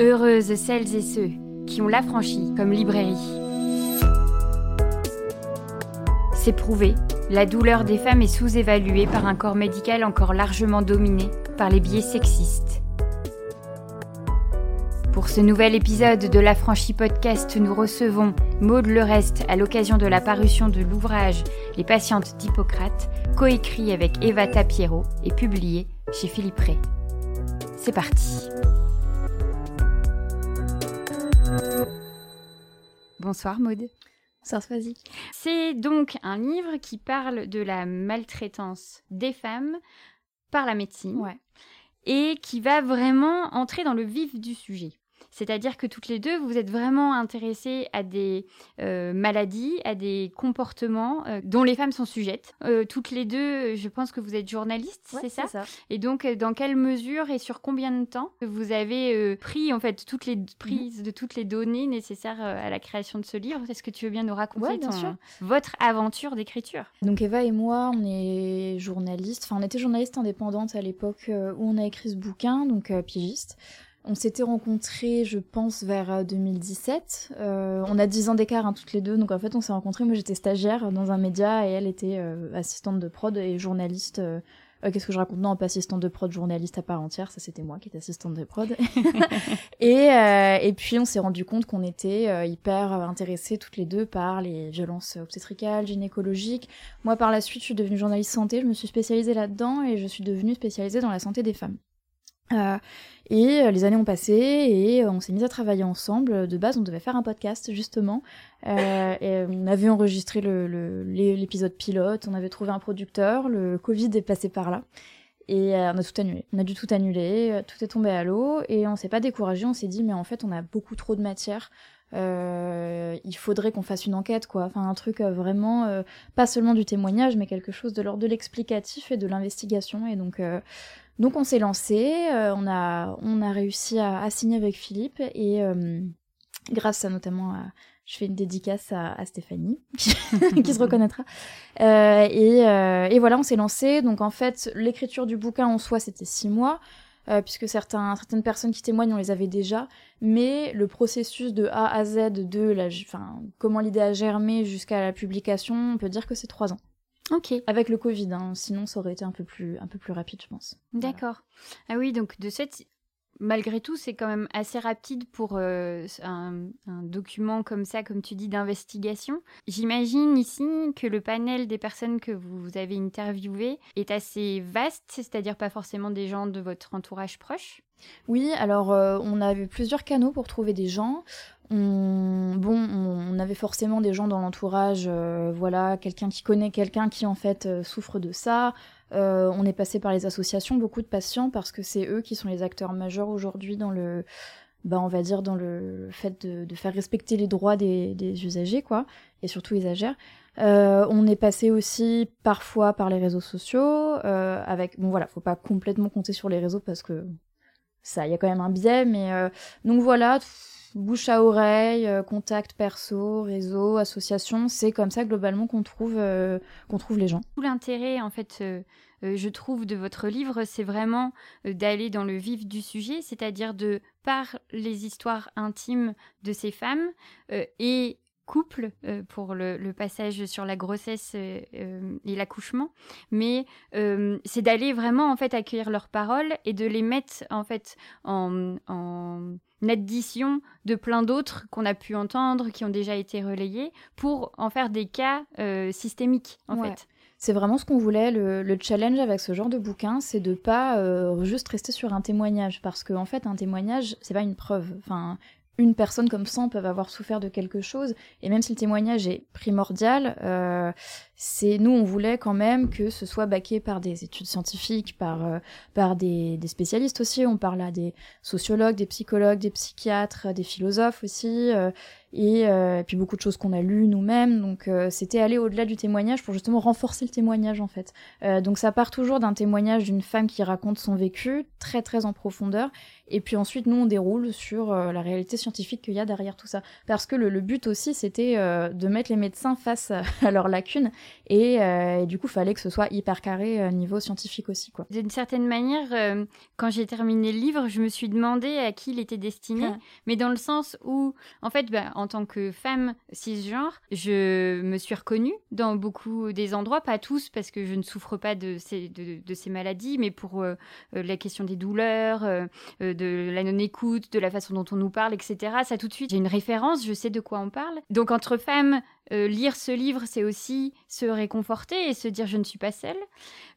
Heureuses celles et ceux qui ont l'affranchi comme librairie. C'est prouvé, la douleur des femmes est sous-évaluée par un corps médical encore largement dominé par les biais sexistes. Pour ce nouvel épisode de l'Affranchi Podcast, nous recevons Maude Lerest à l'occasion de la parution de l'ouvrage Les patientes d'Hippocrate, coécrit avec Eva Tapiero et publié chez Philippe Ray. C'est parti. Bonsoir Maude. Bonsoir vas-y. C'est donc un livre qui parle de la maltraitance des femmes par la médecine. Ouais. Et qui va vraiment entrer dans le vif du sujet. C'est-à-dire que toutes les deux, vous êtes vraiment intéressées à des euh, maladies, à des comportements euh, dont les femmes sont sujettes. Euh, toutes les deux, je pense que vous êtes journalistes, Ouais, c'est ça, ça. Et donc, dans quelle mesure et sur combien de temps vous avez pris en fait toutes les prises de toutes les données nécessaires à la création de ce livre? Est-ce que tu veux bien nous raconter Ouais, bien ton- votre aventure d'écriture? Donc Eva et moi, on est journalistes. Enfin, on était journalistes indépendantes à l'époque où on a écrit ce bouquin, donc pigiste. On s'était rencontrés, je pense, vers euh, 2017. Euh, on a 10 ans d'écart hein, toutes les deux, donc en fait on s'est rencontrés. Moi j'étais stagiaire dans un média et elle était euh, assistante de prod et journaliste. euh, euh, Qu'est-ce que je raconte? Non, pas assistante de prod, journaliste à part entière. Ça c'était moi qui étais assistante de prod. et, euh, et puis on s'est rendu compte qu'on était euh, hyper intéressés toutes les deux par les violences obstétricales, gynécologiques. Moi par la suite je suis devenue journaliste santé, je me suis spécialisée là-dedans et je suis devenue spécialisée dans la santé des femmes. Euh, et euh, les années ont passé et euh, on s'est mis à travailler ensemble. De base, on devait faire un podcast justement. On avait enregistré l'épisode pilote, on avait trouvé un producteur. Le Covid est passé par là et on a tout annulé. On a dû tout annuler, tout est tombé à l'eau et on s'est pas découragé. On s'est dit mais en fait on a beaucoup trop de matière. Il faudrait qu'on fasse une enquête quoi. Enfin un truc vraiment pas seulement du témoignage mais quelque chose de l'ordre de l'explicatif et de l'investigation et donc donc on s'est lancé, euh, on a réussi à, signer avec Philippe et euh, grâce à notamment à je fais une dédicace à, Stéphanie qui, se reconnaîtra. Euh, et, voilà on s'est lancé. Donc en fait l'écriture du bouquin en soi c'était six mois puisque certains, certaines personnes qui témoignent on les avait déjà. Mais le processus de A à Z de la, enfin comment l'idée a germé jusqu'à la publication on peut dire que c'est trois ans Ok, avec le Covid hein, sinon ça aurait été un peu plus un peu plus rapide je pense. D'accord. Ah oui, donc de cette... Malgré tout, c'est quand même assez rapide pour euh, un, document comme ça, comme tu dis, d'investigation. J'imagine ici que le panel des personnes que vous avez interviewées est assez vaste, c'est-à-dire pas forcément des gens de votre entourage proche. Oui, alors euh, on avait plusieurs canaux pour trouver des gens. On, bon, on, on avait forcément des gens dans l'entourage, euh, voilà, quelqu'un qui connaît quelqu'un qui en fait euh, souffre de ça. Euh, on est passé par les associations, beaucoup de patients, parce que c'est eux qui sont les acteurs majeurs aujourd'hui dans le, bah, on va dire dans le fait de, de faire respecter les droits des, des usagers, quoi, et surtout usagères. Euh, on est passé aussi parfois par les réseaux sociaux, euh, avec, bon voilà, faut pas complètement compter sur les réseaux parce que ça, il y a quand même un biais, mais euh, donc voilà, bouche à oreille, euh, contact perso, réseau, association, c'est comme ça globalement qu'on trouve euh, qu'on trouve les gens. Tout l'intérêt, en fait, euh, euh, je trouve, de votre livre, c'est vraiment euh, d'aller dans le vif du sujet, c'est-à-dire de, par les histoires intimes de ces femmes et couples, euh, pour le, le passage sur la grossesse euh, euh, et l'accouchement, mais euh, c'est d'aller vraiment, en fait, accueillir leurs paroles et de les mettre, en fait, en... en addition de plein d'autres qu'on a pu entendre, qui ont déjà été relayés, pour en faire des cas systémiques, en Ouais. fait. C'est vraiment ce qu'on voulait. Le, le challenge avec ce genre de bouquin, c'est de pas euh, juste rester sur un témoignage, parce qu'en en fait, un témoignage, c'est pas une preuve. Enfin, une personne comme 100 peuvent avoir souffert de quelque chose, et même si le témoignage est primordial, euh, c'est nous on voulait quand même que ce soit baqué par des études scientifiques, par euh, par des, des spécialistes aussi. On parle à des sociologues, des psychologues, des psychiatres, des philosophes aussi, euh, et, puis beaucoup de choses qu'on a lues nous-mêmes. Donc c'était aller au-delà du témoignage pour justement renforcer le témoignage en fait. donc ça part toujours d'un témoignage d'une femme qui raconte son vécu très très en profondeur et puis ensuite, nous, on déroule sur euh, la réalité scientifique qu'il y a derrière tout ça. Parce que le, but aussi, c'était euh, de mettre les médecins face à, leurs lacunes. Et, euh, du coup, il fallait que ce soit hyper carré niveau scientifique aussi. quoi. D'une certaine manière, quand j'ai terminé le livre, je me suis demandé à qui il était destiné. Mais dans le sens où, en fait, bah, en tant que femme cisgenre, je me suis reconnue dans beaucoup des endroits, pas tous, parce que je ne souffre pas de ces, de, ces maladies, mais pour la question des douleurs, de la non-écoute, de la façon dont on nous parle, etc. Ça tout de suite, j'ai une référence, je sais de quoi on parle. Donc entre femmes, euh, lire ce livre, c'est aussi se réconforter et se dire je ne suis pas seule.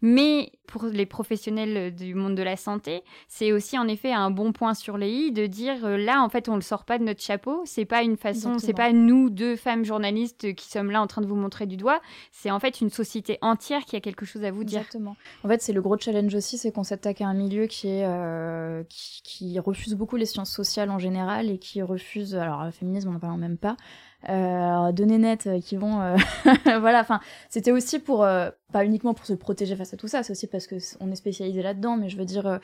Mais pour les professionnels du monde de la santé, c'est aussi en effet un bon point sur les i de dire euh, là en fait on le sort pas de notre chapeau. C'est pas une façon, c'est pas nous deux femmes journalistes qui sommes là en train de vous montrer du doigt. C'est en fait une société entière qui a quelque chose à vous dire. Exactement. En fait c'est le gros challenge aussi, c'est qu'on s'attaque à un milieu qui est euh, qui, refuse beaucoup les sciences sociales en général et qui refuse alors le féminisme on n'en parle même pas de nénettes euh, qui vont euh, voilà enfin c'était aussi pour euh, pas uniquement pour se protéger face à tout ça c'est aussi parce que on est spécialisé là-dedans mais je veux dire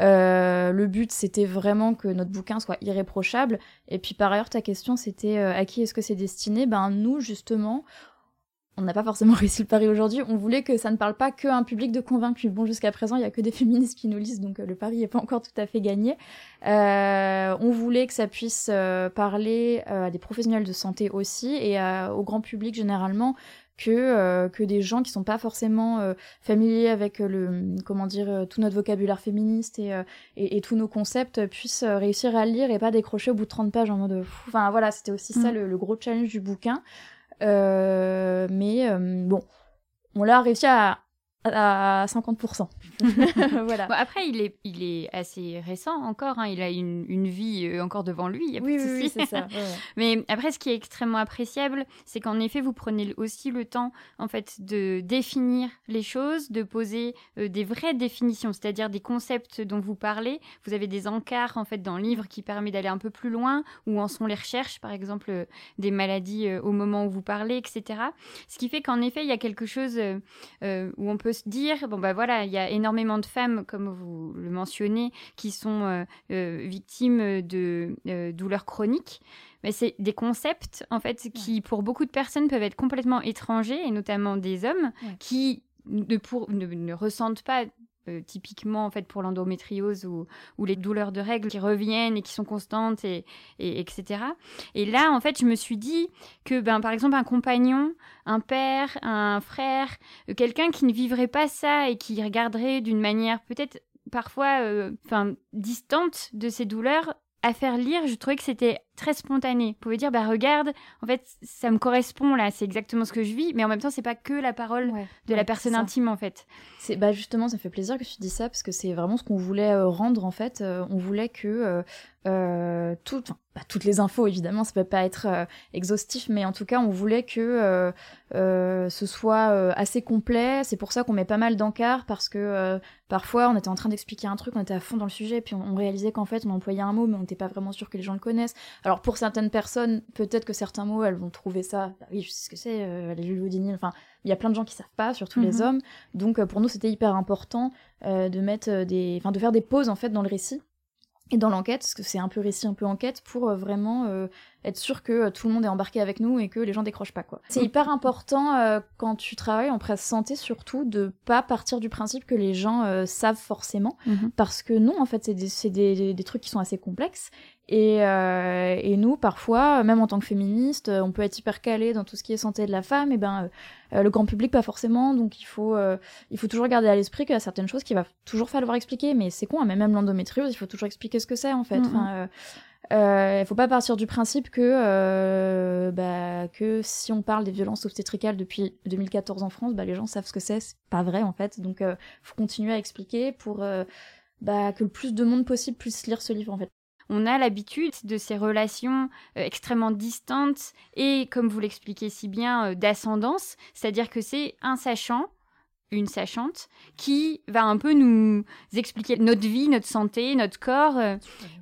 le but c'était vraiment que notre bouquin soit irréprochable. Et puis par ailleurs ta question c'était à qui est-ce que c'est destiné? Ben nous justement on n'a pas forcément réussi le pari aujourd'hui. On voulait que ça ne parle pas qu'à un public de convaincus. Bon, jusqu'à présent, il y a que des féministes qui nous lisent, donc euh, le pari n'est pas encore tout à fait gagné. Euh, on voulait que ça puisse euh, parler à des professionnels de santé aussi et au grand public généralement que que des gens qui sont pas forcément familiers avec le comment dire tout notre vocabulaire féministe et, et, tous nos concepts puissent réussir à lire et pas décrocher au bout de 30 pages en mode enfin voilà c'était aussi ça mm. le, le, gros challenge du bouquin euh, mais euh, bon, on l'a réussi à, à 50%. voilà. après, il est, il est assez récent encore. Hein. Il a une, une, vie euh, encore devant lui. Y a oui, oui, c'est ça. Mais après, ce qui est extrêmement appréciable, c'est qu'en effet, vous prenez aussi le temps, en fait, de définir les choses, de poser euh, des vraies définitions, c'est-à-dire des concepts dont vous parlez. Vous avez des encarts, en fait, dans le livre qui permet d'aller un peu plus loin, où en sont les recherches, par exemple, euh, des maladies au moment où vous parlez, etc. Ce qui fait qu'en effet, il y a quelque chose où on peut se dire, bon, bah voilà, il y a énormément de femmes, comme vous le mentionnez, qui sont euh, euh, victimes de euh, douleurs chroniques. Mais c'est des concepts, en fait, qui, pour beaucoup de personnes, peuvent être complètement étrangers, et notamment des hommes, qui ne, pour, ne, ressentent pas typiquement en fait pour l'endométriose ou, les douleurs de règles qui reviennent et qui sont constantes et, et, etc. Et là en fait je me suis dit que ben par exemple un compagnon, un père, un frère, euh, quelqu'un qui ne vivrait pas ça et qui regarderait d'une manière peut-être parfois euh, enfin distante de ces douleurs à faire lire, je trouvais que c'était très spontané. Vous pouvez dire, bah regarde, en fait, ça me correspond là, c'est exactement ce que je vis, mais en même temps, c'est pas que la parole de la personne intime en fait. C'est bah justement, ça fait plaisir que tu dis ça parce que c'est vraiment ce qu'on voulait euh, rendre en fait. Euh, on voulait que euh, tout, pas toutes les infos évidemment, ça peut pas être exhaustif, mais en tout cas, on voulait que ce soit assez complet. C'est pour ça qu'on met pas mal d'encarts parce que parfois, on était en train d'expliquer un truc, on était à fond dans le sujet, puis on, réalisait qu'en fait, on employait un mot, mais on n'était pas vraiment sûr que les gens le connaissent. Alors pour certaines personnes, peut-être que certains mots, elles vont trouver ça, bah oui, je sais ce que c'est, euh, les vulvodynies, enfin, il y a plein de gens qui savent pas, surtout les mhm. hommes. Donc euh, pour nous, c'était hyper important euh, de mettre des, enfin, de faire des pauses en fait dans le récit et dans l'enquête, parce que c'est un peu récit, un peu enquête, pour vraiment être sûr que tout le monde est embarqué avec nous et que les gens décrochent pas quoi. C'est hyper important quand tu travailles en presse santé surtout de pas partir du principe que les gens savent forcément, mhm. parce que non en fait c'est des, des, des, trucs qui sont assez complexes et, euh, et, nous, parfois, même en tant que féministes, on peut être hyper calé dans tout ce qui est santé de la femme, et ben euh, le grand public pas forcément. Donc il faut, euh, il faut toujours garder à l'esprit qu'il y a certaines choses qu'il va toujours falloir expliquer. Mais c'est con, hein, mais même l'endométriose, il faut toujours expliquer ce que c'est en fait. Enfin, euh, il faut pas partir du principe que, bah, que si on parle des violences obstétricales depuis 2014 en France, bah, les gens savent ce que c'est. C'est pas vrai en fait. Donc faut continuer à expliquer pour bah, que le plus de monde possible puisse lire ce livre en fait on a l'habitude de ces relations euh, extrêmement distantes et, comme vous l'expliquez si bien, euh, d'ascendance, c'est-à-dire que c'est un sachant une sachante qui va un peu nous expliquer notre vie, notre santé, notre corps. Euh,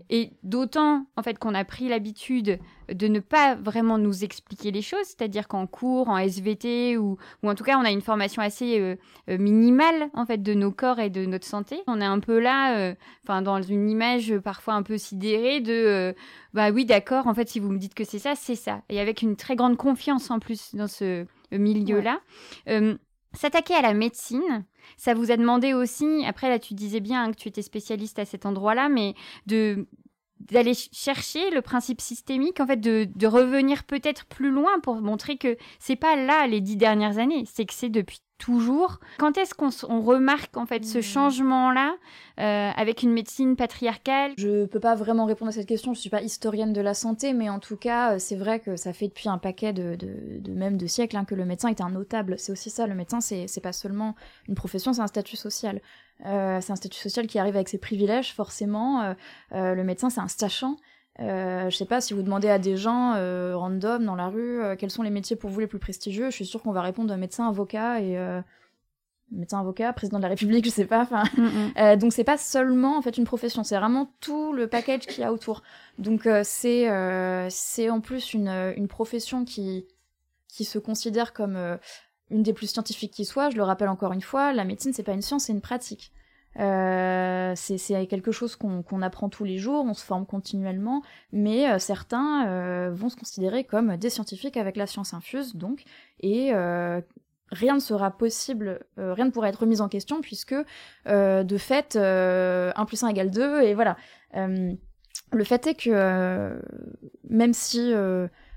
et d'autant, en fait, qu'on a pris l'habitude de ne pas vraiment nous expliquer les choses, c'est-à-dire qu'en cours, en SVT, ou, ou, en tout cas, on a une formation assez euh, euh, minimale, en fait, de nos corps et de notre santé. On est un peu là, enfin, dans une image parfois un peu sidérée de, bah oui, d'accord, en fait, si vous me dites que c'est ça, c'est ça. Et avec une très grande confiance, en plus, dans ce milieu-là. S'attaquer à la médecine, ça vous a demandé aussi, après là tu disais bien que tu étais spécialiste à cet endroit-là, mais de d'aller chercher le principe systémique, en fait, de, de revenir peut-être plus loin pour montrer que c'est pas là les dix dernières années, c'est que c'est depuis toujours. Quand est-ce qu'on remarque en fait ce hmm. changement-là euh, avec une médecine patriarcale? Je peux pas vraiment répondre à cette question. Je suis pas historienne de la santé, mais en tout cas, euh, c'est vrai que ça fait depuis un paquet de, de, même de siècles hein, que le médecin est un notable. C'est aussi ça. Le médecin, c'est c'est pas seulement une profession, c'est un statut social. Euh, c'est un statut social qui arrive avec ses privilèges, forcément. le médecin, c'est un sachant. Euh, je sais pas si vous demandez à des gens euh, random dans la rue euh, quels sont les métiers pour vous les plus prestigieux, je suis sûre qu'on va répondre médecin, avocat et euh, médecin, avocat, président de la République, je sais pas. Enfin, mm, mm. donc c'est pas seulement en fait une profession, c'est vraiment tout le package qu'il y a autour. Donc c'est c'est en plus une, une profession qui qui se considère comme une des plus scientifiques qui soit. Je le rappelle encore une fois, la médecine c'est pas une science, c'est une pratique. Euh, c'est quelque chose qu'on apprend tous les jours, on se forme continuellement, mais euh, certains euh, vont se considérer comme des scientifiques avec la science infuse, donc, et rien ne sera possible, rien ne pourra être remis en question, puisque de fait, 1 plus 1 égale 2, et voilà. le fait est que même si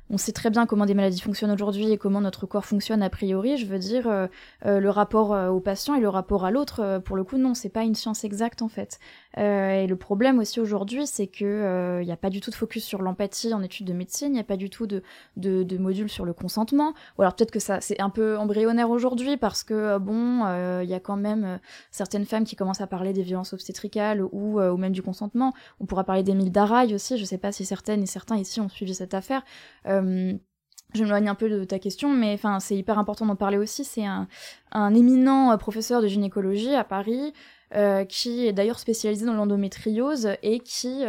on sait très bien comment des maladies fonctionnent aujourd'hui et comment notre corps fonctionne a priori. Je veux dire, euh, euh, le rapport euh, au patient et le rapport à l'autre, pour le coup, non, c'est pas une science exacte en fait. Et le problème aussi aujourd'hui, c'est que il n'y a pas du tout de focus sur l'empathie en études de médecine, il n'y a pas du tout de, de, de module sur le consentement. Ou alors peut-être que ça, c'est un peu embryonnaire aujourd'hui parce que bon, il y a quand même certaines femmes qui commencent à parler des violences obstétricales ou, ou même du consentement. On pourra parler d'Émile Daraille aussi. Je sais pas si certaines et certains ici ont suivi cette affaire. Euh, je m'éloigne un peu de ta question, mais enfin c'est hyper important d'en parler aussi. C'est un, éminent euh, professeur de gynécologie à Paris euh, qui est d'ailleurs spécialisé dans l'endométriose et qui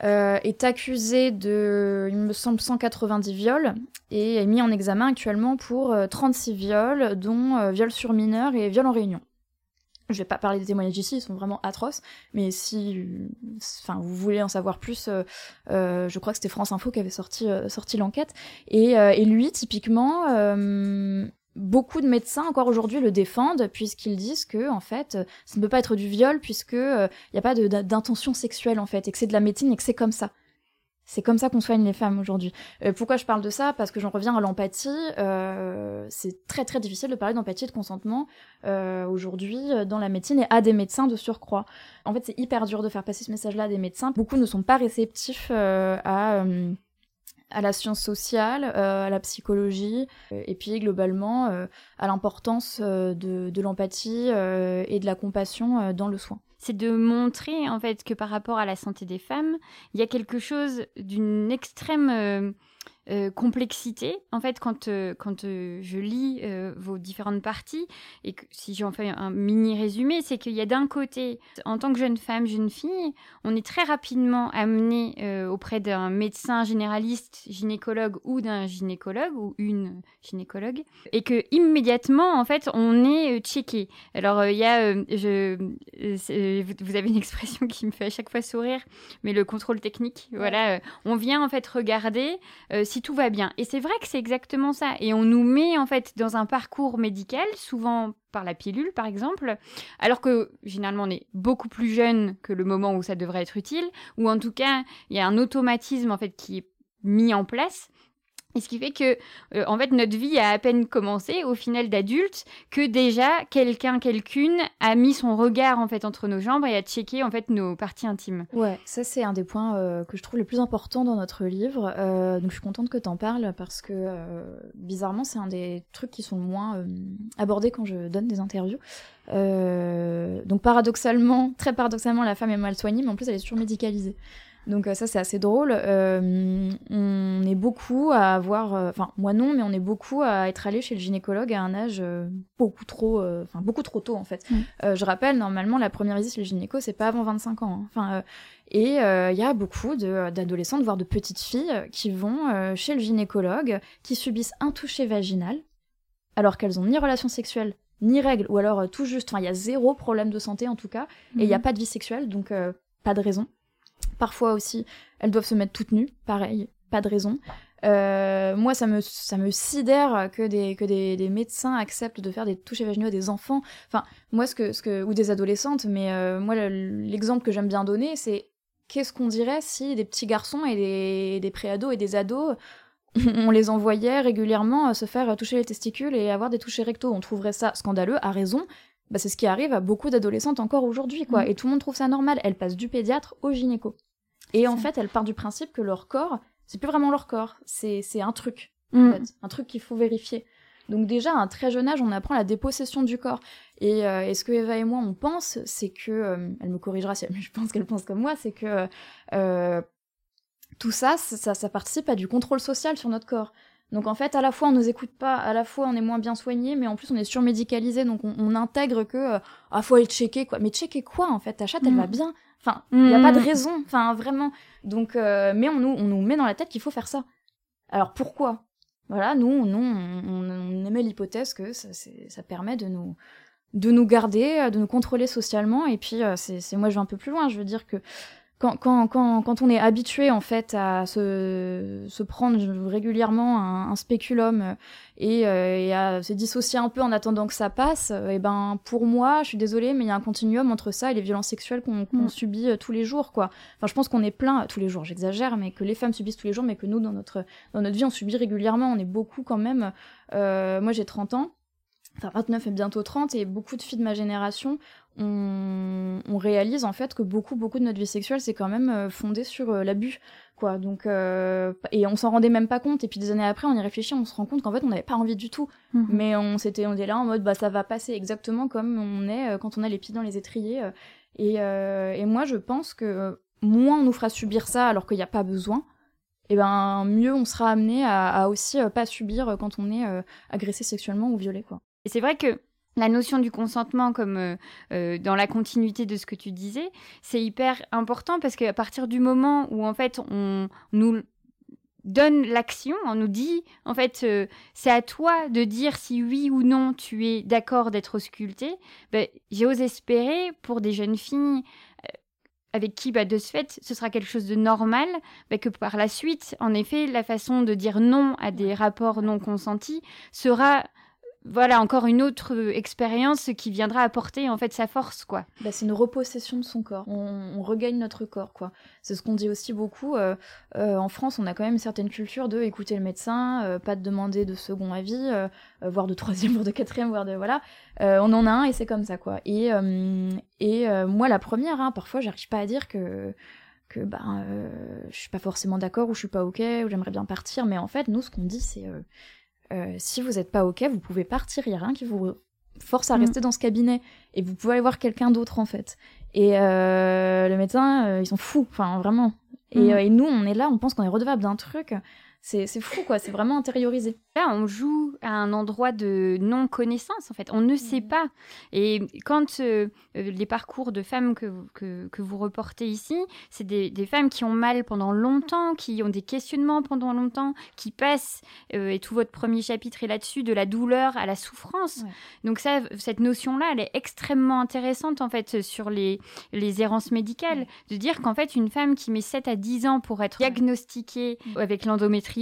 est accusé de, il me semble, 190 viols et est mis en examen actuellement pour 36 viols, dont viols sur mineurs et viols en réunion. Je vais pas parler des témoignages ici, ils sont vraiment atroces, mais si enfin, vous voulez en savoir plus, euh, euh, je crois que c'était France Info qui avait sorti, euh, l'enquête. Et, lui, typiquement, beaucoup de médecins encore aujourd'hui le défendent, puisqu'ils disent que, en fait, ça ne peut pas être du viol, puisque il n'y a pas d'intention sexuelle, en fait, et que c'est de la médecine et que c'est comme ça. C'est comme ça qu'on soigne les femmes aujourd'hui. Euh, pourquoi je parle de ça? Parce que j'en reviens à l'empathie. Euh, c'est très très difficile de parler d'empathie et de consentement euh, aujourd'hui dans la médecine et à des médecins de surcroît. En fait, c'est hyper dur de faire passer ce message-là à des médecins. Beaucoup ne sont pas réceptifs à à la science sociale, à la psychologie, et puis globalement à l'importance de, de l'empathie et de la compassion dans le soin. C'est de montrer en fait que par rapport à la santé des femmes, il y a quelque chose d'une extrême euh, complexité. En fait, quand, euh, quand euh, je lis vos différentes parties, et que, si j'en fais un mini résumé, c'est qu'il y a d'un côté, en tant que jeune femme, jeune fille, on est très rapidement amené auprès d'un médecin généraliste, gynécologue ou d'un gynécologue ou une gynécologue, et que immédiatement, en fait, on est checké. Alors, il y a, je, vous avez une expression qui me fait à chaque fois sourire, mais le contrôle technique, voilà, on vient en fait regarder si tout va bien. Et c'est vrai que c'est exactement ça. Et on nous met en fait dans un parcours médical, souvent par la pilule par exemple, alors que généralement on est beaucoup plus jeune que le moment où ça devrait être utile, ou en tout cas il y a un automatisme en fait qui est mis en place et ce qui fait que, euh, en fait, notre vie a à peine commencé, au final d'adulte, que déjà quelqu'un, quelqu'une a mis son regard en fait entre nos jambes et a checké en fait nos parties intimes. Ouais, ça c'est un des points euh, que je trouve les plus importants dans notre livre. Euh, donc je suis contente que t'en parles parce que bizarrement c'est un des trucs qui sont le moins abordés quand je donne des interviews. donc paradoxalement, très paradoxalement, la femme est mal soignée, mais en plus elle est surmédicalisée. Donc ça c'est assez drôle. on est beaucoup à avoir, enfin moi non, mais on est beaucoup à être allé chez le gynécologue à un âge beaucoup trop, enfin beaucoup trop tôt en fait. Mm. je rappelle normalement la première visite chez le gynéco c'est pas avant 25 ans. Hein. Enfin et il y a beaucoup d'adolescentes voire de petites filles qui vont chez le gynécologue, qui subissent un toucher vaginal alors qu'elles ont ni relation sexuelle ni règles, ou alors tout juste, enfin il y a zéro problème de santé en tout cas, et il n'y a mhm. pas de vie sexuelle, donc pas de raison. Parfois aussi, elles doivent se mettre toutes nues, pareil, pas de raison. Euh, moi, ça me, ça me sidère que, des, que des, médecins acceptent de faire des touches vaginaux à des enfants. Enfin, moi, ce que, ce que, ou des adolescentes, mais euh, moi, l'exemple que j'aime bien donner, c'est qu'est-ce qu'on dirait si des petits garçons et des, des préados et des ados, on les envoyait régulièrement se faire toucher les testicules et avoir des touchés rectaux. On trouverait ça scandaleux, à raison, bah, c'est ce qui arrive à beaucoup d'adolescentes encore aujourd'hui, quoi. Mm. Et tout le monde trouve ça normal. Elles passent du pédiatre au gynéco. Et en fait, elles partent du principe que leur corps, c'est plus vraiment leur corps, c'est un truc, mm. un truc qu'il faut vérifier. Donc déjà, à un très jeune âge, on apprend la dépossession du corps. Et, euh, ce que Eva et moi, on pense, c'est que... Euh, elle me corrigera si elle, je pense qu'elle pense comme moi, c'est que euh, tout ça, ça, ça participe à du contrôle social sur notre corps. Donc en fait, à la fois on nous écoute pas, à la fois on est moins bien soigné, mais en plus on est surmédicalisé, donc on, intègre que euh, ah faut aller checker quoi. Mais checker quoi en fait? Ta chatte elle va mm. bien? Enfin, il n'y a pas de mm. raison. Enfin vraiment. Donc euh, mais on nous on nous met dans la tête qu'il faut faire ça. Alors pourquoi? Voilà, nous nous on, émet l'hypothèse que ça, ça permet de nous de nous garder, de nous contrôler socialement. Et puis euh, c'est moi je vais un peu plus loin. Je veux dire que quand, quand, quand, quand, on est habitué en fait à se, se prendre régulièrement un, spéculum euh, et, euh, et, à se dissocier un peu en attendant que ça passe, et euh, eh ben pour moi, je suis désolée, mais il y a un continuum entre ça et les violences sexuelles qu'on mm. subit tous les jours, quoi. Enfin, je pense qu'on est plein tous les jours, j'exagère, mais que les femmes subissent tous les jours, mais que nous, dans notre dans notre vie, on subit régulièrement. On est beaucoup quand même. moi, j'ai 30 ans enfin 29 et bientôt 30, et beaucoup de filles de ma génération, on, réalise en fait que beaucoup, beaucoup de notre vie sexuelle, c'est quand même euh, fondé sur euh, l'abus, quoi. Donc, euh, et on s'en rendait même pas compte, et puis des années après, on y réfléchit, on se rend compte qu'en fait, on n'avait pas envie du tout. Mhm. Mais on s'était, on était là en mode, bah ça va passer exactement comme on est quand on a les pieds dans les étriers. Et, et moi, je pense que moins on nous fera subir ça alors qu'il n'y a pas besoin, et ben mieux on sera amené à, à aussi pas subir quand on est agressé sexuellement ou violé, quoi. Et c'est vrai que la notion du consentement, comme euh, euh, dans la continuité de ce que tu disais, c'est hyper important parce qu'à partir du moment où en fait on nous donne l'action, on nous dit en fait euh, c'est à toi de dire si oui ou non tu es d'accord d'être ausculté, ben, j'ose espérer pour des jeunes filles avec qui, bah, de ce fait, ce sera quelque chose de normal, bah, que par la suite, en effet, la façon de dire non à des rapports non consentis sera voilà encore une autre euh, expérience qui viendra apporter en fait sa force quoi. Bah, c'est une repossession de son corps. On, regagne notre corps quoi. C'est ce qu'on dit aussi beaucoup. Euh, euh, en France, on a quand même une certaine culture de écouter le médecin, pas de demander de second avis, voire de troisième, voire de quatrième, voire de voilà. on en a un et c'est comme ça quoi. Et et moi la première, hein, parfois j'arrive pas à dire que que ben je suis pas forcément d'accord ou je suis pas ok ou j'aimerais bien partir, mais en fait nous ce qu'on dit c'est euh, si vous n'êtes pas OK, vous pouvez partir. Il n'y a rien qui vous force à mm. rester dans ce cabinet. Et vous pouvez aller voir quelqu'un d'autre, en fait. Et euh, le médecin, euh, ils sont fous, enfin, vraiment. Et, mm. et, nous, on est là, on pense qu'on est redevable d'un truc c'est fou quoi, c'est vraiment intériorisé. Là, on joue à un endroit de non-connaissance en fait, on ne sait mmh. pas. Et quand euh, euh, les parcours de femmes que, que, que vous reportez ici, c'est des, des, femmes qui ont mal pendant longtemps, qui ont des questionnements pendant longtemps, qui passent, euh, et tout votre premier chapitre est là-dessus, de la douleur à la souffrance. Donc ça, cette notion-là, elle est extrêmement intéressante en fait sur les, les errances médicales, de dire qu'en fait, une femme qui met 7 à 10 ans pour être diagnostiquée avec l'endométriose,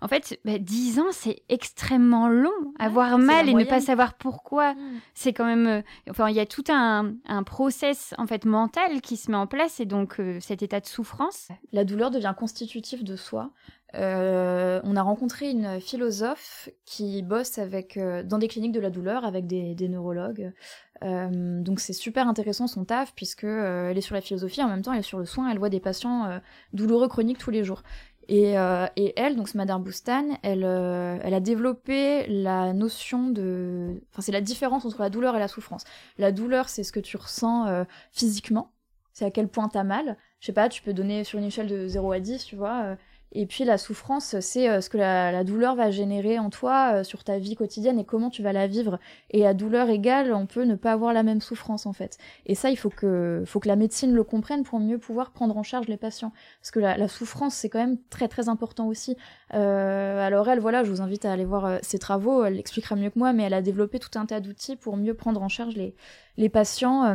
en fait, 10 bah, ans, c'est extrêmement long. Avoir mal et ne pas savoir pourquoi, mm. c'est quand même. Euh, enfin, il y a tout un, un, process en fait mental qui se met en place et donc euh, cet état de souffrance. La douleur devient constitutive de soi. Euh, on a rencontré une philosophe qui bosse avec dans des cliniques de la douleur avec des, neurologues. donc c'est super intéressant son taf puisque elle est sur la philosophie en même temps elle est sur le soin. Elle voit des patients douloureux chroniques tous les jours. Euh, et, elle, donc Madame Boustan, elle, euh, elle a développé la notion de... Enfin, c'est la différence entre la douleur et la souffrance. La douleur, c'est ce que tu ressens euh, physiquement, c'est à quel point t'as mal. je sais pas, tu peux donner sur une échelle de 0 à 10, tu vois. Et puis la souffrance, c'est euh, ce que la, douleur va générer en toi, euh, sur ta vie quotidienne et comment tu vas la vivre. Et à douleur égale, on peut ne pas avoir la même souffrance en fait. Et ça, il faut que, la médecine le comprenne pour mieux pouvoir prendre en charge les patients. Parce que la, souffrance, c'est quand même très très important aussi. Euh, alors elle, voilà, je vous invite à aller voir ses travaux, elle l'expliquera mieux que moi, mais elle a développé tout un tas d'outils pour mieux prendre en charge les, patients.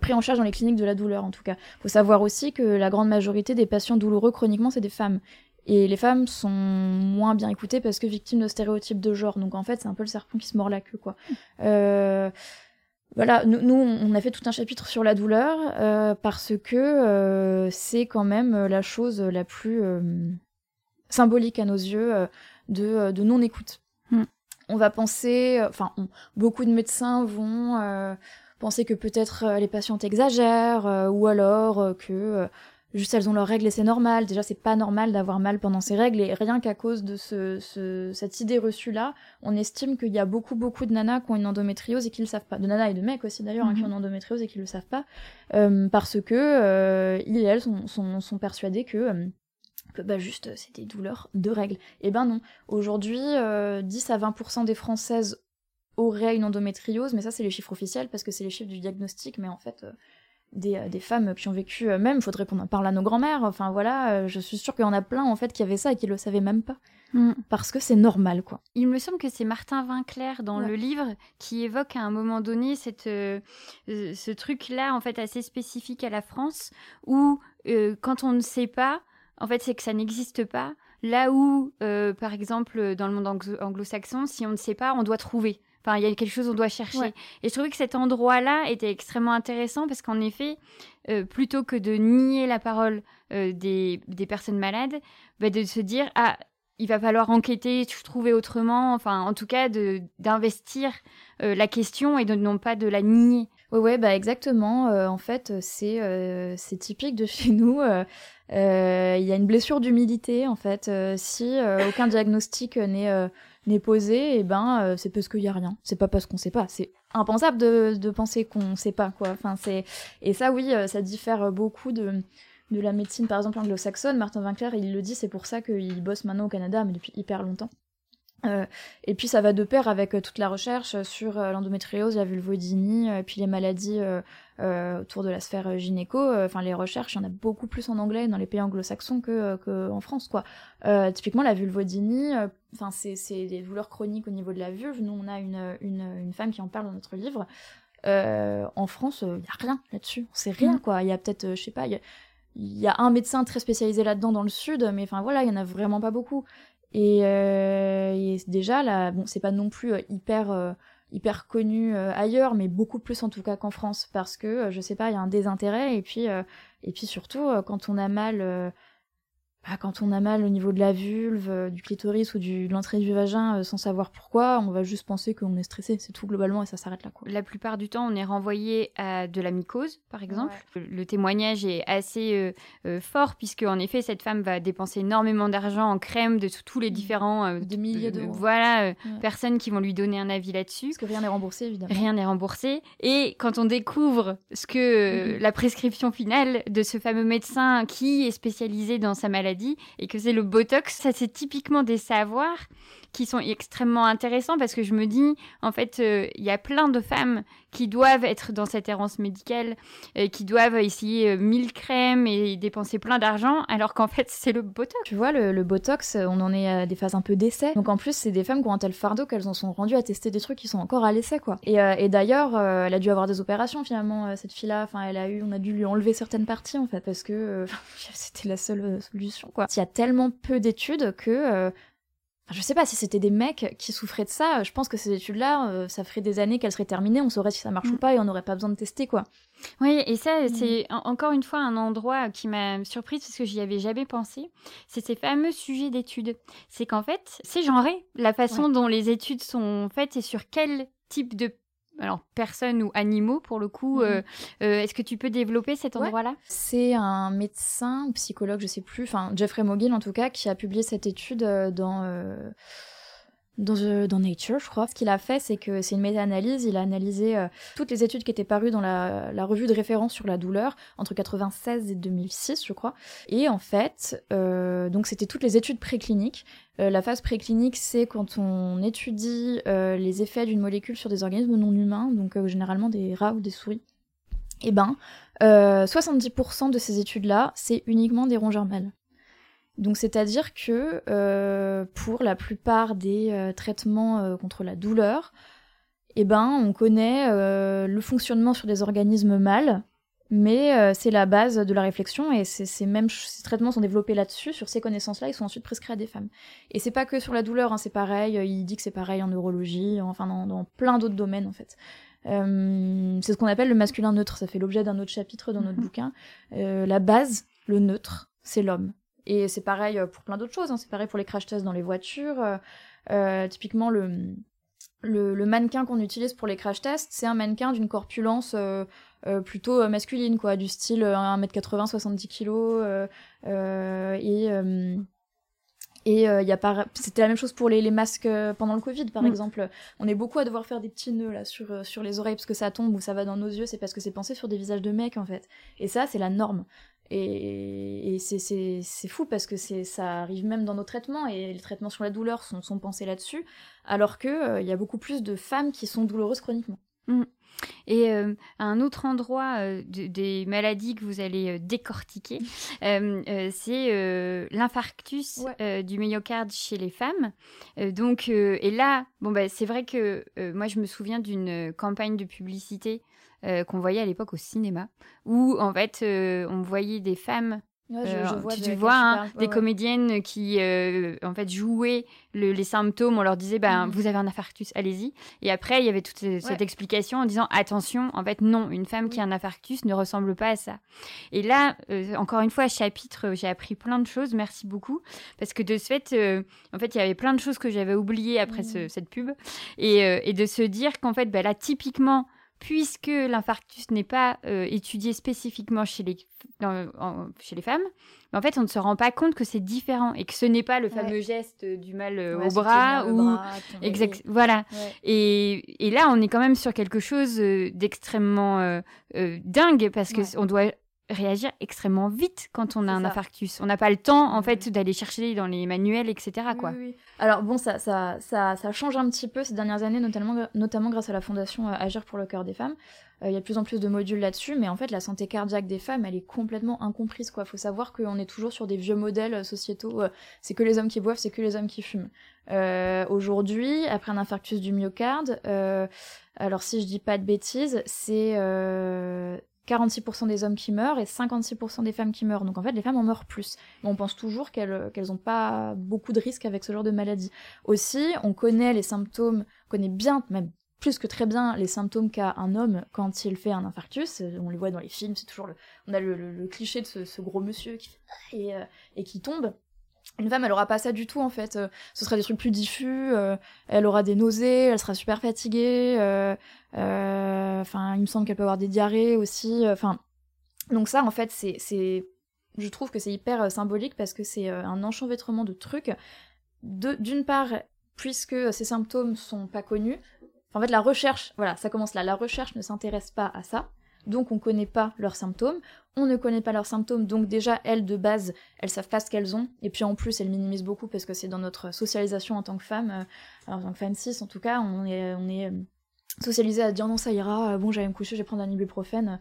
Pris en charge dans les cliniques de la douleur en tout cas. Il faut savoir aussi que la grande majorité des patients douloureux chroniquement, c'est des femmes. Et les femmes sont moins bien écoutées parce que victimes de stéréotypes de genre. Donc en fait, c'est un peu le serpent qui se mord la queue, quoi. Euh, voilà, nous, nous, on a fait tout un chapitre sur la douleur euh, parce que c'est quand même la chose la plus symbolique à nos yeux de, de non-écoute. Hmm. On va penser, enfin, beaucoup de médecins vont penser que peut-être euh, les patientes exagèrent, euh, ou alors euh, que juste elles ont leurs règles et c'est normal. Déjà, c'est pas normal d'avoir mal pendant ces règles et rien qu'à cause de ce, cette idée reçue là, on estime qu'il y a beaucoup beaucoup de nanas qui ont une endométriose et qui le savent pas. De nanas et de mecs aussi d'ailleurs hein, qui mhm. ont une endométriose et qui le savent pas parce que ils et elles sont, sont, sont persuadés que que bah juste c'est des douleurs de règles. Et eh ben non. Aujourd'hui, 10 à 20% des Françaises aurait une endométriose, mais ça c'est les chiffres officiels parce que c'est les chiffres du diagnostic, mais en fait euh, des, euh, des, femmes qui ont vécu euh, même, faudrait qu'on en parle à nos grands-mères, enfin voilà, je suis sûre qu'il y en a plein en fait qui avaient ça et qui le savaient même pas. Mm. Parce que c'est normal, quoi. Il me semble que c'est Martin Vinclair dans le livre qui évoque à un moment donné cette, ce truc-là, en fait, assez spécifique à la France, où quand on ne sait pas, en fait, c'est que ça n'existe pas. Là où, par exemple, dans le monde anglo-saxon, si on ne sait pas, on doit trouver. Enfin, il y a quelque chose qu'on doit chercher. Et je trouvais que cet endroit-là était extrêmement intéressant parce qu'en effet, euh, plutôt que de nier la parole euh, des, des, personnes malades, bah, de se dire ah il va falloir enquêter, trouver autrement, enfin en tout cas d'investir euh, la question et de non pas de la nier. Oui, ouais, bah exactement. en fait, c'est c'est typique de chez nous. Il y a une blessure d'humilité en fait. si aucun diagnostic n'est n'est posé, et eh ben euh, c'est parce qu'il y a rien. C'est pas parce qu'on sait pas. C'est impensable de, de penser qu'on sait pas quoi. Enfin c'est et ça oui, euh, ça diffère beaucoup de de la médecine par exemple anglo-saxonne. Martin Winkler il le dit, c'est pour ça qu'il bosse maintenant au Canada, mais depuis hyper longtemps. Euh, et puis ça va de pair avec euh, toute la recherche sur euh, l'endométriose, la vulvodynie, et puis les maladies autour de la sphère gynéco. Enfin, les recherches, il y en a beaucoup plus en anglais dans les pays anglo-saxons que, que, en France, quoi. typiquement, la vulvodynie, enfin, c'est des douleurs chroniques au niveau de la vulve. Nous, on a une, une, une femme qui en parle dans notre livre. en France, il y a rien là-dessus. C'est rien, mm. quoi. Il y a peut-être, je sais pas, il y a un médecin très spécialisé là-dedans dans le sud, mais enfin voilà, il y en a vraiment pas beaucoup. Euh, et, déjà, là, bon, c'est pas non plus euh, hyper, euh, hyper connu ailleurs, mais beaucoup plus en tout cas qu'en France, parce que, je sais pas, il y a un désintérêt, et puis, et puis surtout, quand on a mal bah, quand on a mal au niveau de la vulve, euh, du clitoris ou du, de l'entrée du vagin euh, sans savoir pourquoi, on va juste penser qu'on est stressé, c'est tout globalement et ça s'arrête là. Quoi. La plupart du temps, on est renvoyé à de la mycose, par exemple. Le témoignage est assez euh, fort puisque en effet, cette femme va dépenser énormément d'argent en crème de tous les mmh. différents des milliers d'euros. Voilà, personnes qui vont lui donner un avis là-dessus. Parce que rien n'est remboursé évidemment. Rien n'est remboursé et quand on découvre ce que mmh. la prescription finale de ce fameux médecin qui est spécialisé dans sa maladie et que c'est le Botox. Ça, c'est typiquement des savoirs qui sont extrêmement intéressants parce que je me dis, en fait, euh, il y a plein de femmes qui doivent être dans cette errance médicale, euh, qui doivent essayer euh, mille crèmes et dépenser plein d'argent, alors qu'en fait, c'est le Botox. Tu vois, le, Botox, on en est à des phases un peu d'essai. Donc en plus, c'est des femmes qui ont un tel fardeau qu'elles en sont rendues à tester des trucs qui sont encore à l'essai, quoi. Et, et d'ailleurs, elle a dû avoir des opérations finalement, cette fille-là. Enfin, elle a eu, on a dû lui enlever certaines parties en fait, parce que c'était la seule solution, quoi. Il y a tellement peu d'études que je sais pas si c'était des mecs qui souffraient de ça. Je pense que ces études-là, euh, ça ferait des années qu'elles seraient terminées. On saurait si ça marche ou mm. pas et on n'aurait pas besoin de tester, quoi. Oui, et ça, mm. c'est encore une fois un endroit qui m'a surprise parce que j'y avais jamais pensé. C'est ces fameux sujets d'études. C'est qu'en fait, c'est genré la façon dont les études sont faites et sur quel type de alors personnes ou animaux pour le coup. Mhm. Euh, euh, est-ce que tu peux développer cet endroit-là? C'est un médecin, psychologue, je sais plus, enfin Jeffrey Mogill en tout cas, qui a publié cette étude euh, dans dans, dans, Nature, je crois. Ce qu'il a fait, c'est que c'est une méta-analyse. Il a analysé toutes les études qui étaient parues dans la, revue de référence sur la douleur entre 96 et 2006, je crois. Et en fait, donc c'était toutes les études précliniques. la phase préclinique, c'est quand on étudie les effets d'une molécule sur des organismes non humains, donc généralement des rats ou des souris. Et eh ben, 70% de ces études-là, c'est uniquement des rongeurs mâles. Donc c'est-à-dire que euh, pour la plupart des euh, traitements euh, contre la douleur, eh ben, on connaît le fonctionnement sur des organismes mâles, mais c'est la base de la réflexion et ces, mêmes ces traitements sont développés là-dessus, sur ces connaissances-là, ils sont ensuite prescrits à des femmes. Et c'est pas que sur la douleur, hein, c'est pareil, il dit que c'est pareil en neurologie, enfin dans, dans plein d'autres domaines en fait. c'est ce qu'on appelle le masculin neutre, ça fait l'objet d'un autre chapitre dans notre mhm. bouquin. la base, le neutre, c'est l'homme. Et c'est pareil euh, pour plein d'autres choses, hein. c'est pareil pour les crash tests dans les voitures. Euh, euh, typiquement, le, le, mannequin qu'on utilise pour les crash tests, c'est un mannequin d'une corpulence plutôt masculine, quoi, du style 1m80, 70 kg. et et il y a pas... c'était la même chose pour les, les masques pendant le Covid, par mm. exemple. On est beaucoup à devoir faire des petits nœuds là sur, sur les oreilles parce que ça tombe ou ça va dans nos yeux. C'est parce que c'est pensé sur des visages de mecs en fait. Et ça, c'est la norme. Et, c'est fou parce que ça arrive même dans nos traitements et les traitements sur la douleur sont, sont pensés là-dessus, alors qu'il euh, y a beaucoup plus de femmes qui sont douloureuses chroniquement. Mmh. Et euh, un autre endroit euh, des maladies que vous allez décortiquer, c'est l'infarctus du myocarde chez les femmes. donc, et là, bon, bah, c'est vrai que moi, je me souviens d'une campagne de publicité euh, qu'on voyait à l'époque au cinéma, où en fait euh, on voyait des femmes euh, tu, vois hein, des comédiennes qui en fait jouaient les symptômes on leur disait ben vous avez un infarctus allez-y. Et après il y avait toute cette explication en disant attention en fait non une femme qui a un infarctus ne ressemble pas à ça. Et là encore une fois chapitre j'ai appris plein de choses merci beaucoup parce que de ce fait en fait il y avait plein de choses que j'avais oubliées après mmh. cette pub. Et, de se dire qu'en fait ben là typiquement puisque l'infarctus n'est pas euh, étudié spécifiquement chez les, chez les femmes, en fait, on ne se rend pas compte que c'est différent et que ce n'est pas le fameux geste du mal euh, au bras ou exact, voilà. Et, et, là, on est quand même sur quelque chose euh, d'extrêmement dingue parce que on doit réagir extrêmement vite quand on a un infarctus. On n'a pas le temps, en fait, d'aller chercher dans les manuels, etc. Quoi. Alors bon, ça, ça, ça, ça, change un petit peu ces dernières années, notamment, notamment grâce à la fondation euh, Agir pour le cœur des femmes. Euh, il y a de plus en plus de modules là-dessus, mais en fait, la santé cardiaque des femmes, elle est complètement incomprise. Quoi, faut savoir qu'on est toujours sur des vieux modèles euh, sociétaux. c'est que les hommes qui boivent, c'est que les hommes qui fument. Aujourd'hui, après un infarctus du myocarde, alors si je dis pas de bêtises, c'est 46% des hommes qui meurent et 56% des femmes qui meurent. Donc en fait, les femmes en meurent plus. Mais on pense toujours qu'elles n'ont pas beaucoup de risques avec ce genre de maladie. Aussi, on connaît les symptômes, on connaît bien, même plus que très bien, les symptômes qu'a un homme quand il fait un infarctus. On les voit dans les films, c'est toujours le, on a le, cliché de ce, gros monsieur qui et, euh, et qui tombe. Une femme, elle aura pas ça du tout en fait. Euh, ce sera des trucs plus diffus. Euh, elle aura des nausées, elle sera super fatiguée. Euh, enfin, il me semble qu'elle peut avoir des diarrhées aussi. Enfin, donc ça, en fait, c'est, je trouve que c'est hyper symbolique parce que c'est un enchevêtrement de trucs. d'une part, puisque ces symptômes sont pas connus. En fait, la recherche, voilà, ça commence là. La recherche ne s'intéresse pas à ça donc on ne connaît pas leurs symptômes. On ne connaît pas leurs symptômes, donc déjà, elles, de base, elles savent pas ce qu'elles ont. Et puis en plus, elles minimisent beaucoup parce que c'est dans notre socialisation en tant que femme, euh, en tant que femme cis en tout cas, on est, on euh, socialisé à dire non, ça ira, euh, bon, j'allais me coucher, je vais prendre un ibuprofène,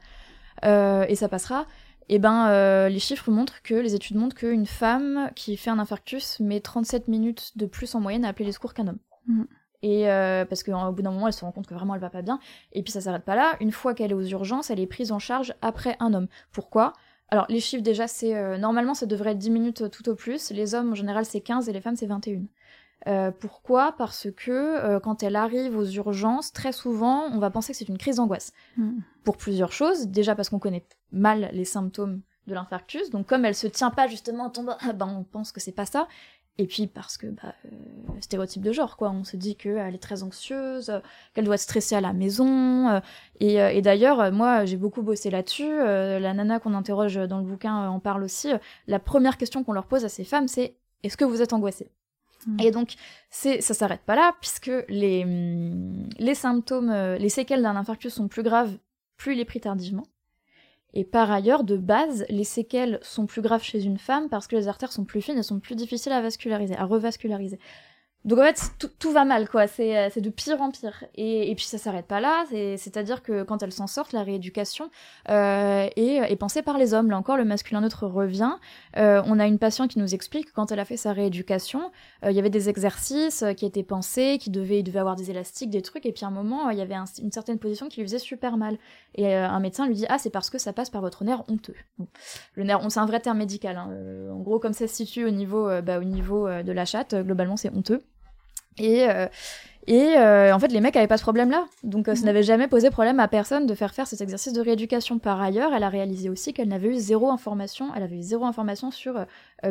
et ça passera. Et eh ben, les chiffres montrent que, les études montrent qu'une femme qui fait un infarctus met 37 minutes de plus en moyenne à appeler les secours qu'un homme. Mmh. Et euh, parce qu'au bout d'un moment, elle se rend compte que vraiment elle va pas bien. Et puis ça s'arrête pas là. Une fois qu'elle est aux urgences, elle est prise en charge après un homme. Pourquoi? Alors les chiffres déjà, c'est euh, normalement ça devrait être 10 minutes tout au plus. Les hommes en général c'est 15 et les femmes c'est 21. Euh, pourquoi? Parce que quand elle arrive aux urgences, très souvent, on va penser que c'est une crise d'angoisse. Hmm. Pour plusieurs choses. Déjà parce qu'on connaît mal les symptômes de l'infarctus. Donc comme elle se tient pas justement en tombant, ben, on pense que c'est pas ça. Et puis parce que bah, euh, stéréotype de genre, quoi. On se dit qu'elle est très anxieuse, qu'elle doit stresser à la maison. Euh, et, euh, et d'ailleurs, moi, j'ai beaucoup bossé là-dessus. la nana qu'on interroge dans le bouquin en parle aussi. la première question qu'on leur pose à ces femmes, c'est est-ce que vous êtes angoissée? Mm. Et donc, c'est, ça s'arrête pas là, puisque les, mm, les symptômes, euh, les séquelles d'un infarctus sont plus graves plus il est pris tardivement. Et par ailleurs, de base, les séquelles sont plus graves chez une femme parce que les artères sont plus fines et sont plus difficiles à vasculariser, à revasculariser. Donc en fait, tout, va mal, quoi. Euh, c'est de pire en pire. Et, et puis ça s'arrête pas là. C'est-à-dire que quand elle s'en sort, la rééducation euh, est, est, pensée par les hommes. Là encore, le masculin neutre revient. Euh, on a une patiente qui nous explique que quand elle a fait sa rééducation, il y avait des exercices qui étaient pensés, qui devaient, il devait avoir des élastiques, des trucs. Et puis à un moment, il y avait une certaine position qui lui faisait super mal. Et un médecin lui dit ah c'est parce que ça passe par votre nerf honteux. Le nerf, c'est un vrai terme médical. Hein. en gros, comme ça se situe au niveau, bah, au niveau de la chatte, globalement c'est honteux. Et, euh, et euh, en fait, les mecs avaient pas ce problème-là. Donc, euh, ça mhm. n'avait jamais posé problème à personne de faire faire cet exercice de rééducation. Par ailleurs, elle a réalisé aussi qu'elle n'avait eu zéro information. Elle avait eu zéro information sur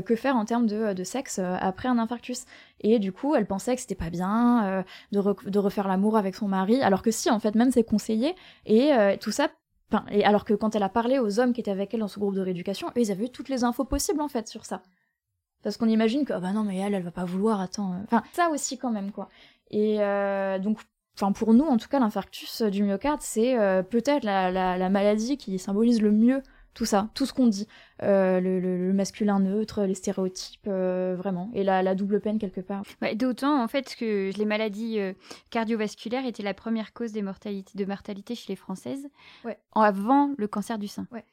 que faire en termes de, de, sexe après un infarctus. Et du coup, elle pensait que c'était pas bien de, de, refaire l'amour avec son mari. Alors que si, en fait, même c'est conseillé. Et tout ça et alors que quand elle a parlé aux hommes qui étaient avec elle dans ce groupe de rééducation, eux, ils avaient eu toutes les infos possibles en fait sur ça. Parce qu'on imagine que, oh bah non, mais elle, elle va pas vouloir, attends. Euh. Enfin, ça aussi quand même, quoi. Et euh, donc, enfin, pour nous, en tout cas, l'infarctus du myocarde, c'est euh, peut-être la, la, maladie qui symbolise le mieux tout ça, tout ce qu'on dit. le, masculin neutre, les stéréotypes, vraiment. Et la, la, double peine, quelque part. D'autant, en fait, que les maladies cardiovasculaires étaient la première cause des mortalités, de mortalité chez les Françaises, ouais. avant le cancer du sein. Ouais.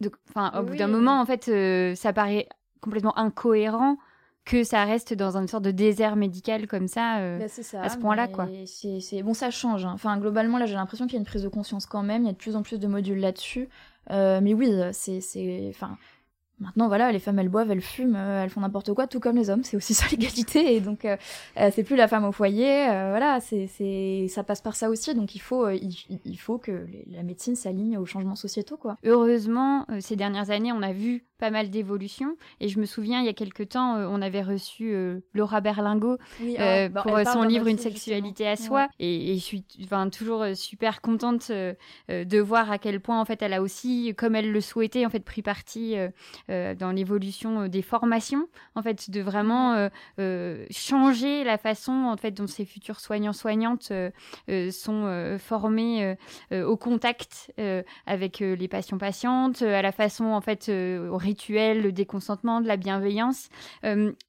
Donc, enfin, au bout d'un moment, en fait, ça paraît complètement incohérent que ça reste dans une sorte de désert médical comme ça, euh, bah, à ce point-là. quoi. C'est Bon, ça change. Hein. Enfin, globalement, là, j'ai l'impression qu'il y a une prise de conscience quand même. Il y a de plus en plus de modules là-dessus. Euh, mais oui, c'est... Enfin, Maintenant, voilà, les femmes, elles boivent, elles fument, euh, elles font n'importe quoi, tout comme les hommes. C'est aussi ça l'égalité. Et donc, euh, euh, c'est plus la femme au foyer. voilà, c'est, c'est, ça passe par ça aussi. Donc, il faut, il, faut que la médecine s'aligne aux changements sociétaux, quoi. Heureusement, ces dernières années, on a vu pas mal d'évolutions. Et je me souviens, il y a quelques temps, on avait reçu Laura Berlingo ah, bah, pour son livre Une sexualité à soi. Et, je suis, enfin, toujours super contente de voir à quel point, en fait, elle a aussi, comme elle le souhaitait, en fait, pris parti euh, dans l'évolution euh, des formations, en fait, de vraiment euh, changer la façon en fait dont ces futurs soignants soignantes sont formés au contact avec les patients patientes, à la façon en fait au rituel, le déconsentement, de la bienveillance.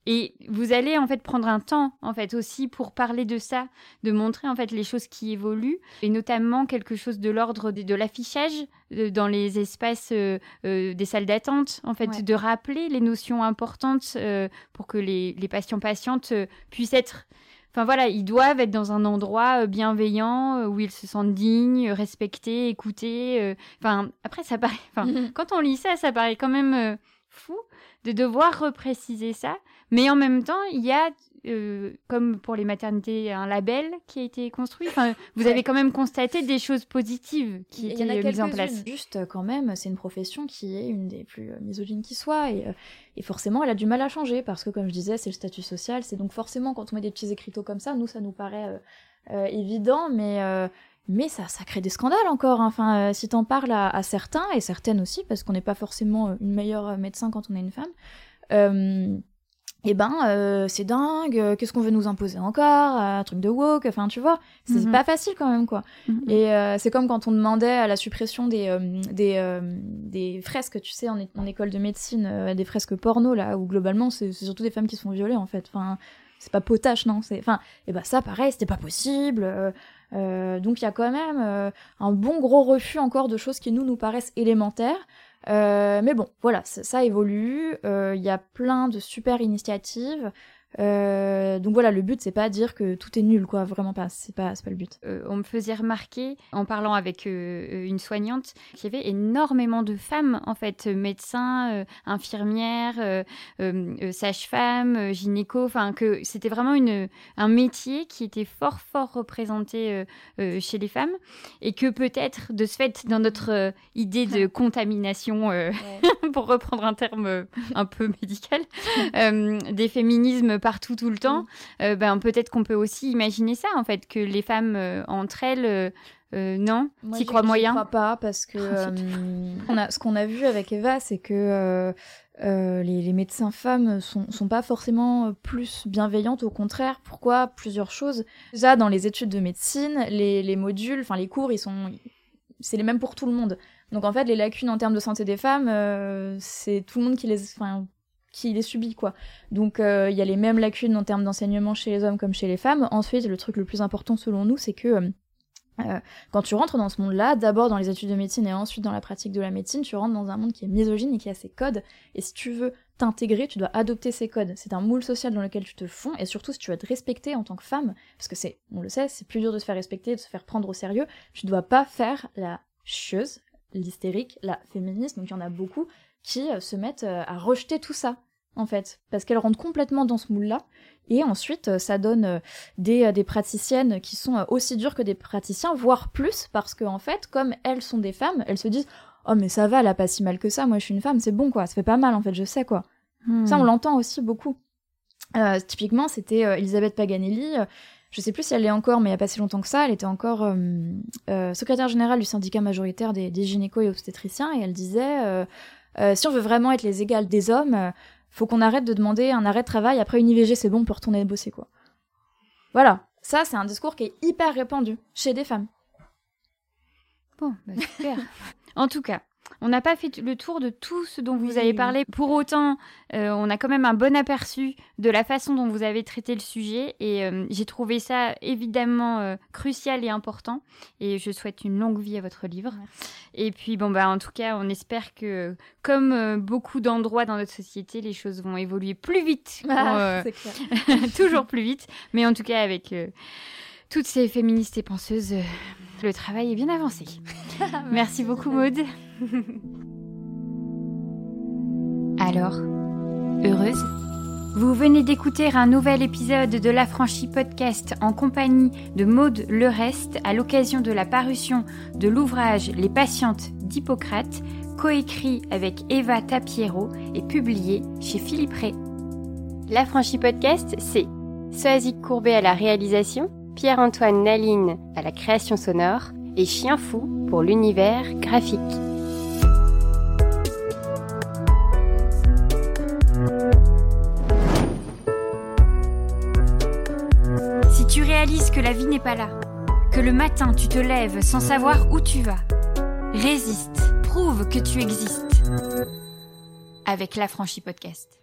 et vous allez en fait prendre un temps en fait aussi pour parler de ça, de montrer en fait les choses qui évoluent et notamment quelque chose de l'ordre de l'affichage dans les espaces euh, euh, des salles d'attente, en fait, de rappeler les notions importantes euh, pour que les, les patients patientes puissent être Enfin voilà, ils doivent être dans un endroit bienveillant où ils se sentent dignes, respectés, écoutés. Enfin après ça paraît, enfin quand on lit ça, ça paraît quand même fou de devoir repréciser ça, mais en même temps il y a euh, comme pour les maternités, un label qui a été construit. Enfin, vous avez quand même constaté des choses positives qui étaient mises en place. Juste euh, quand même, c'est une profession qui est une des plus euh, misogynes qui soit, et, et, forcément, elle a du mal à changer parce que, comme je disais, c'est le statut social. C'est donc forcément quand on met des petits écriteaux comme ça, nous, ça nous paraît évident, mais mais ça, ça crée des scandales encore. Hein. Enfin, si t'en parles à, à, certains et certaines aussi, parce qu'on n'est pas forcément une meilleure médecin quand on est une femme. Euh, eh ben euh, c'est dingue, euh, qu'est-ce qu'on veut nous imposer encore, euh, un truc de woke, enfin tu vois, c'est mhm. pas facile quand même quoi. Mhm. Et c'est comme quand on demandait à la suppression des des, des fresques, tu sais, en, en école de médecine, des fresques porno là, où globalement c'est surtout des femmes qui se font violer en fait. Enfin, c'est pas potache non, c'est, enfin, et eh ben ça pareil, c'était pas possible. Donc il y a quand même un bon gros refus encore de choses qui nous nous paraissent élémentaires. Euh, mais bon, voilà, ça, évolue. Euh, il y a plein de super initiatives. Euh, donc voilà, le but c'est pas dire que tout est nul, quoi, vraiment pas, c'est pas, pas le but. Euh, on me faisait remarquer, en parlant avec euh, une soignante, qu'il y avait énormément de femmes, en fait, médecins, infirmières, sages-femmes, gynéco, enfin que c'était vraiment une, un métier qui était fort, fort représenté chez les femmes, et que peut-être, de ce fait, dans notre idée de contamination, pour reprendre un terme un peu médical, des féminismes partout tout le temps, mm. euh, ben, peut-être qu'on peut aussi imaginer ça, en fait, que les femmes euh, entre elles... Euh, non, tu crois moyen Je crois pas parce que on a, ce qu'on a vu avec Eva, c'est que euh, les, médecins femmes sont, sont pas forcément plus bienveillantes, au contraire. Pourquoi? Plusieurs choses. Déjà, dans les études de médecine, les, modules, enfin les cours, ils sont, c'est les mêmes pour tout le monde. Donc en fait, les lacunes en termes de santé des femmes, euh, c'est tout le monde qui les, enfin, qui les subit quoi. Donc euh, il y a les mêmes lacunes en termes d'enseignement chez les hommes comme chez les femmes. Ensuite, le truc le plus important selon nous, c'est que euh, quand tu rentres dans ce monde-là, d'abord dans les études de médecine et ensuite dans la pratique de la médecine, tu rentres dans un monde qui est misogyne et qui a ses codes. Et si tu veux t'intégrer, tu dois adopter ces codes. C'est un moule social dans lequel tu te fonds, et surtout si tu veux te respecter en tant que femme, parce que c'est, on le sait, c'est plus dur de se faire respecter, de se faire prendre au sérieux, tu dois pas faire la chieuse, l'hystérique, la féministe, donc il y en a beaucoup qui euh, se mettent euh, à rejeter tout ça en fait, parce qu'elles rentrent complètement dans ce moule-là, et ensuite euh, ça donne des, des, praticiennes qui sont aussi dures que des praticiens, voire plus, parce qu'en en fait, comme elles sont des femmes, elles se disent Oh mais ça va, elle a pas si mal que ça, moi je suis une femme, c'est bon quoi, ça fait pas mal en fait, je sais quoi. Hmm. Ça on l'entend aussi beaucoup. typiquement, c'était Elisabeth Paganelli, je sais plus si elle l'est encore, mais il n'y a pas si longtemps que ça, elle était encore euh, euh, secrétaire générale du syndicat majoritaire des, des gynécos et obstétriciens, et elle disait euh, si on veut vraiment être les égales des hommes, faut qu'on arrête de demander un arrêt de travail après une IVG, c'est bon pour retourner bosser quoi. Voilà, ça c'est un discours qui est hyper répandu chez des femmes. Bon, bah super. en tout cas, on n'a pas fait le tour de tout ce dont vous avez parlé. Pour autant, euh, on a quand même un bon aperçu de la façon dont vous avez traité le sujet et euh, j'ai trouvé ça évidemment euh, crucial et important. Et je souhaite une longue vie à votre livre. Et puis bon bah en tout cas, on espère que comme beaucoup d'endroits dans notre société, les choses vont évoluer plus vite, ah, toujours plus vite, mais en tout cas avec toutes ces féministes et penseuses, le travail est bien avancé. Merci beaucoup Maude. Alors, heureuse? Vous venez d'écouter un nouvel épisode de l'Affranchi Podcast en compagnie de Maude Le Reste à l'occasion de la parution de l'ouvrage Les patientes d'Hippocrate, coécrit avec Eva Tapiero et publié chez Philippe Ray. L'Affranchi Podcast, c'est Soazic Courbet à la réalisation, Pierre-Antoine Naline à la création sonore et Chien Fou pour l'univers graphique. tu réalises que la vie n'est pas là, que le matin tu te lèves sans savoir où tu vas, résiste, prouve que tu existes. Avec l'affranchi podcast.